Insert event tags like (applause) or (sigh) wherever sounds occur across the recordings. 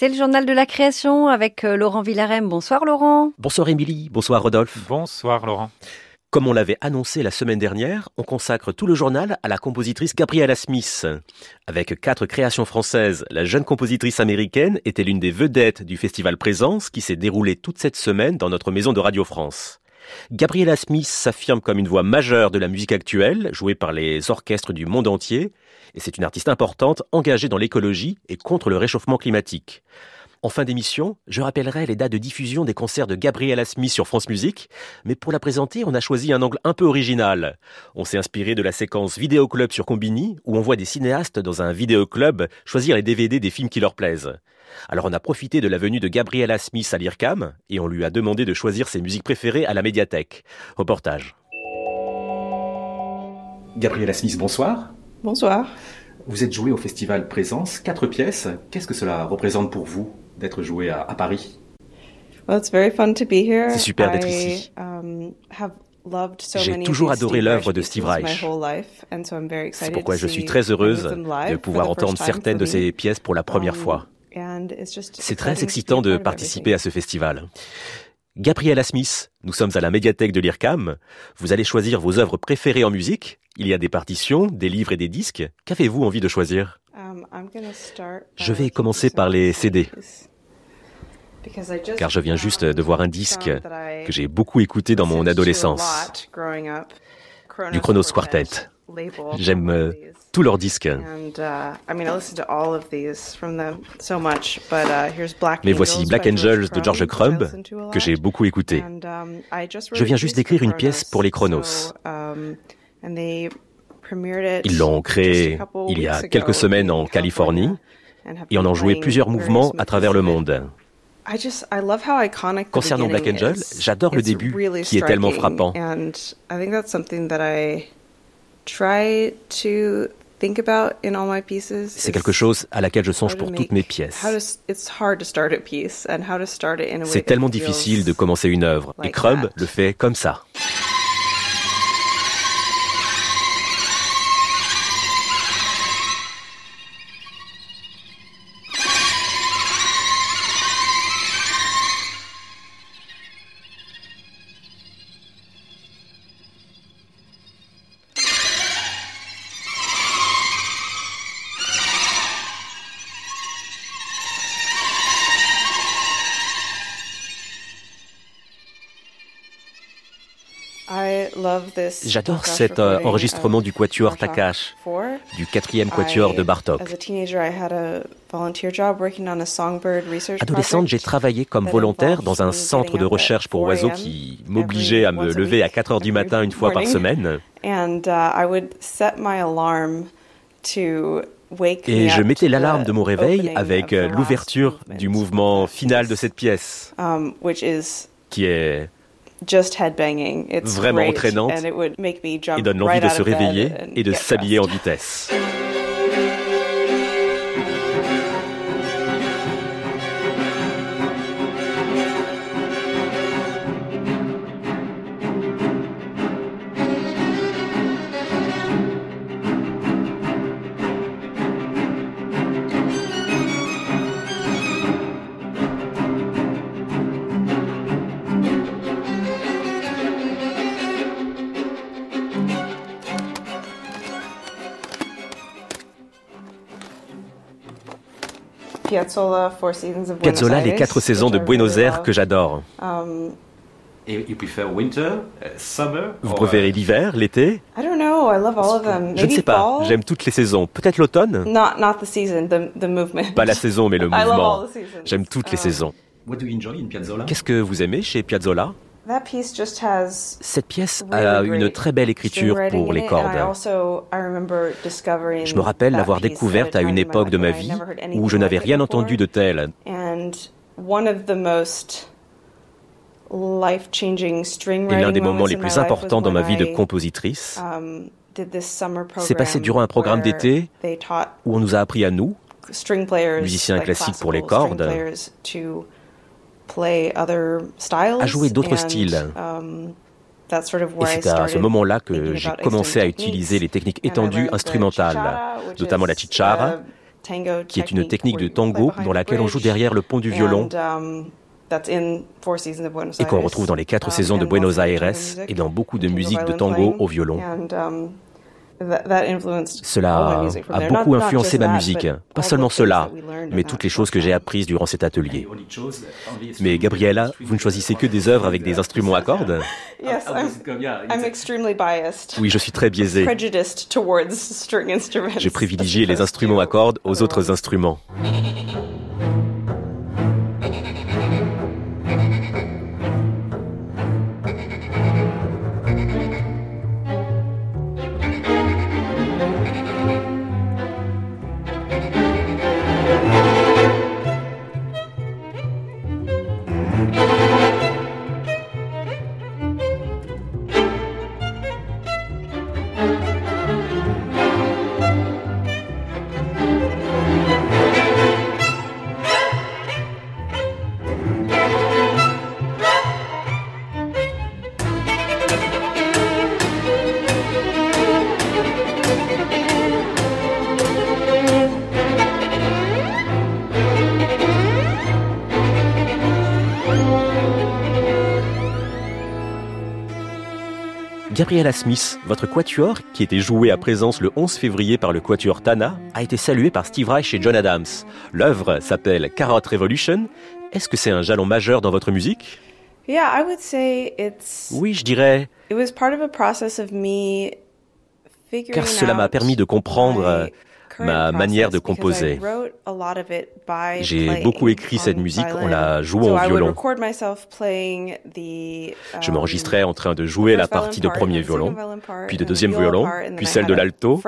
C'est le journal de la création avec euh, Laurent Villarem. Bonsoir Laurent. Bonsoir Émilie, bonsoir Rodolphe. Bonsoir Laurent. Comme on l'avait annoncé la semaine dernière, on consacre tout le journal à la compositrice Gabriella Smith. Avec quatre créations françaises, la jeune compositrice américaine était l'une des vedettes du festival Présence qui s'est déroulé toute cette semaine dans notre maison de Radio France. Gabriella Smith s'affirme comme une voix majeure de la musique actuelle, jouée par les orchestres du monde entier, et c'est une artiste importante engagée dans l'écologie et contre le réchauffement climatique. En fin d'émission, je rappellerai les dates de diffusion des concerts de Gabriella Smith sur France Musique, mais pour la présenter, on a choisi un angle un peu original. On s'est inspiré de la séquence Vidéo Club sur Combini, où on voit des cinéastes dans un vidéoclub choisir les DVD des films qui leur plaisent. Alors on a profité de la venue de Gabriella Smith à l'IRCAM, et on lui a demandé de choisir ses musiques préférées à la médiathèque. Reportage. Gabriella Smith, bonsoir. Bonsoir. Vous êtes jouée au festival Présence, quatre pièces. Qu'est-ce que cela représente pour vous? D'être joué à, Paris C'est super d'être ici. Um, J'ai toujours adoré l'œuvre de Steve Reich. C'est pourquoi je suis très heureuse de pouvoir entendre certaines de ses pièces pour la première um, fois. C'est très excitant de participer à ce festival. Gabriella Smith, nous sommes à la médiathèque de l'IRCAM. Vous allez choisir vos œuvres préférées en musique. Il y a des partitions, des livres et des disques. Qu'avez-vous envie de choisir? Um, Je vais commencer par les CD car je viens juste de voir un disque que j'ai beaucoup écouté dans mon adolescence, du Chronos Quartet. J'aime euh, tous leurs disques. Mais voici Black Angels de George Crumb, que j'ai beaucoup écouté. Um, je viens juste d'écrire une pièce pour les Chronos. Um, Ils l'ont créé il y a quelques semaines en Californie et en ont joué plusieurs mouvements à travers le monde. Concernant Black Angel, j'adore le début qui est tellement frappant. C'est quelque chose à laquelle je songe pour toutes mes pièces. C'est tellement difficile de commencer une œuvre, et Crumb le fait comme ça. J'adore cet euh, enregistrement du quatuor Takash, du quatrième quatuor de Bartok. Adolescente, j'ai travaillé comme volontaire dans un centre de recherche pour oiseaux qui m'obligeait à me lever à 4 heures du matin une fois par semaine. Uh, Et je mettais l'alarme de mon réveil avec euh, l'ouverture du mouvement final de cette pièce, um, qui est vraiment entraînante. Et donne l'envie de se réveiller et de s'habiller en vitesse. Piazzolla, les quatre saisons de Buenos Aires que j'adore. Um, uh, summer, Vous préférez l'hiver, l'été? Je ne sais pas, j'aime toutes les saisons. Peut-être l'automne? Pas la saison, mais le (laughs) mouvement. J'aime toutes les um, saisons. Qu'est-ce que vous aimez chez Piazzolla? Cette pièce a une très belle écriture pour les cordes. Je me rappelle l'avoir découverte à une époque de ma vie où je n'avais rien entendu de tel. Et l'un des moments les plus importants dans ma vie de compositrice s'est passé durant un programme d'été où on nous a appris à nous, musiciens classiques pour les cordes, à jouer d'autres styles. Um, Et c'est à ce moment-là que j'ai commencé à utiliser les techniques étendues instrumentales, notamment la chichara, qui est une technique de tango dans laquelle on joue derrière le pont du violon et qu'on retrouve dans les quatre saisons de Buenos Aires et dans beaucoup de musiques de tango au violon. Cela a beaucoup influencé ma musique. Pas seulement cela, mais toutes les choses que j'ai apprises durant cet atelier. Mais Gabriella, vous ne choisissez que des œuvres avec des instruments à cordes (laughs) Oui, je suis très biaisé. J'ai privilégié les (laughs) instruments à cordes aux autres instruments. Gabriella Smith, votre quatuor, qui était joué à présence le 11 février par le quatuor Tana, a été salué par Steve Reich et John Adams. L'œuvre s'appelle Carrot Revolution. Est-ce que c'est un jalon majeur dans votre musique? Oui, je dirais. Car cela m'a permis de comprendre ma manière de composer. J'ai beaucoup écrit cette musique en la jouant au violon. Je m'enregistrais en train de jouer la partie de premier violon, puis de deuxième violon, puis celle de l'alto.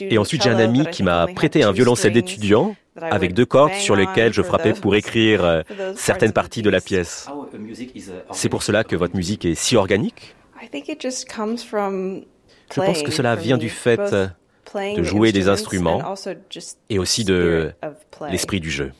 Et ensuite, j'ai un ami qui m'a prêté un violoncelle d'étudiant avec deux cordes sur lesquelles je frappais pour écrire (laughs) euh, certaines parties de la pièce. C'est pour cela que votre musique est si organique? Je pense que cela vient du fait de jouer des instruments et aussi de l'esprit du jeu.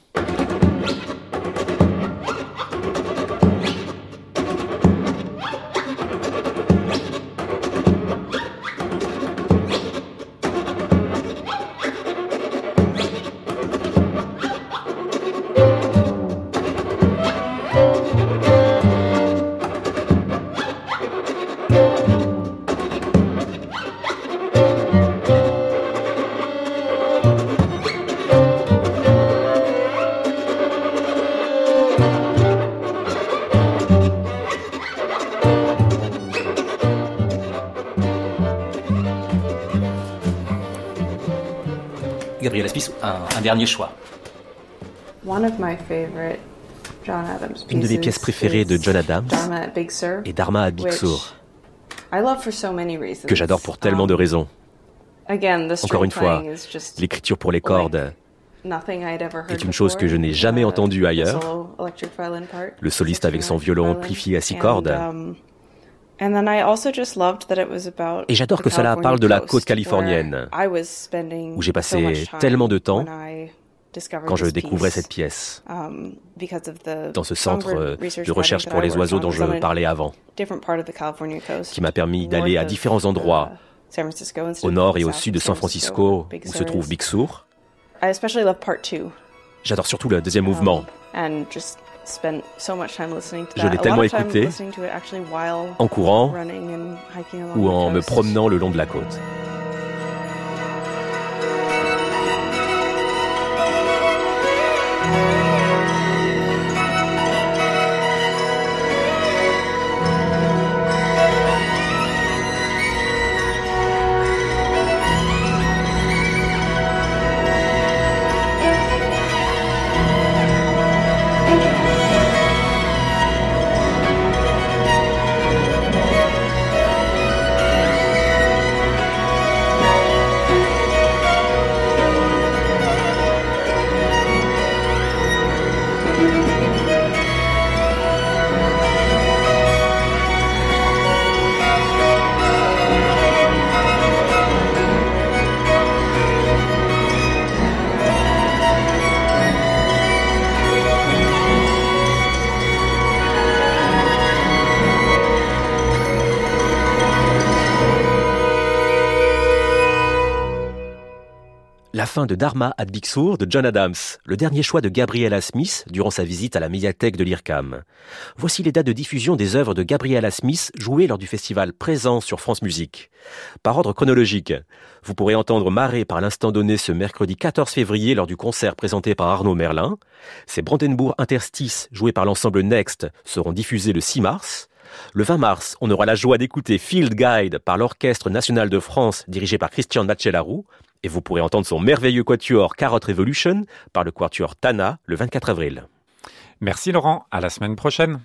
Gabriel Smith, un, un dernier choix. Une de mes pièces préférées de John Adams est Dharma à Big Sur, que j'adore pour tellement de um, raisons. Encore une fois, l'écriture pour les cordes est une chose que je n'ai jamais entendue ailleurs. Le soliste avec son violon amplifié à six cordes. Um, et j'adore que cela parle de la côte californienne, où j'ai passé tellement de temps quand je découvrais cette pièce, um, dans ce centre de recherche pour les oiseaux dont je parlais avant, qui m'a permis d'aller à différents endroits, au nord et au sud de San Francisco, où se trouve Big Sur. J'adore surtout le deuxième mouvement. Je l'ai tellement écouté en courant ou en me promenant le long de la côte. Fin de Dharma at Big Sur de John Adams, le dernier choix de Gabriella Smith durant sa visite à la médiathèque de l'IRCAM. Voici les dates de diffusion des œuvres de Gabriella Smith jouées lors du festival Présent sur France Musique. Par ordre chronologique, vous pourrez entendre Marée par l'instant donné ce mercredi 14 février lors du concert présenté par Arnaud Merlin. Ces Brandenburg Interstices joués par l'ensemble Next seront diffusés le 6 mars. Le 20 mars, on aura la joie d'écouter Field Guide par l'Orchestre national de France dirigé par Christian Nachelarou et vous pourrez entendre son merveilleux quatuor Carrot Revolution par le quatuor Tana le 24 avril. Merci Laurent, à la semaine prochaine.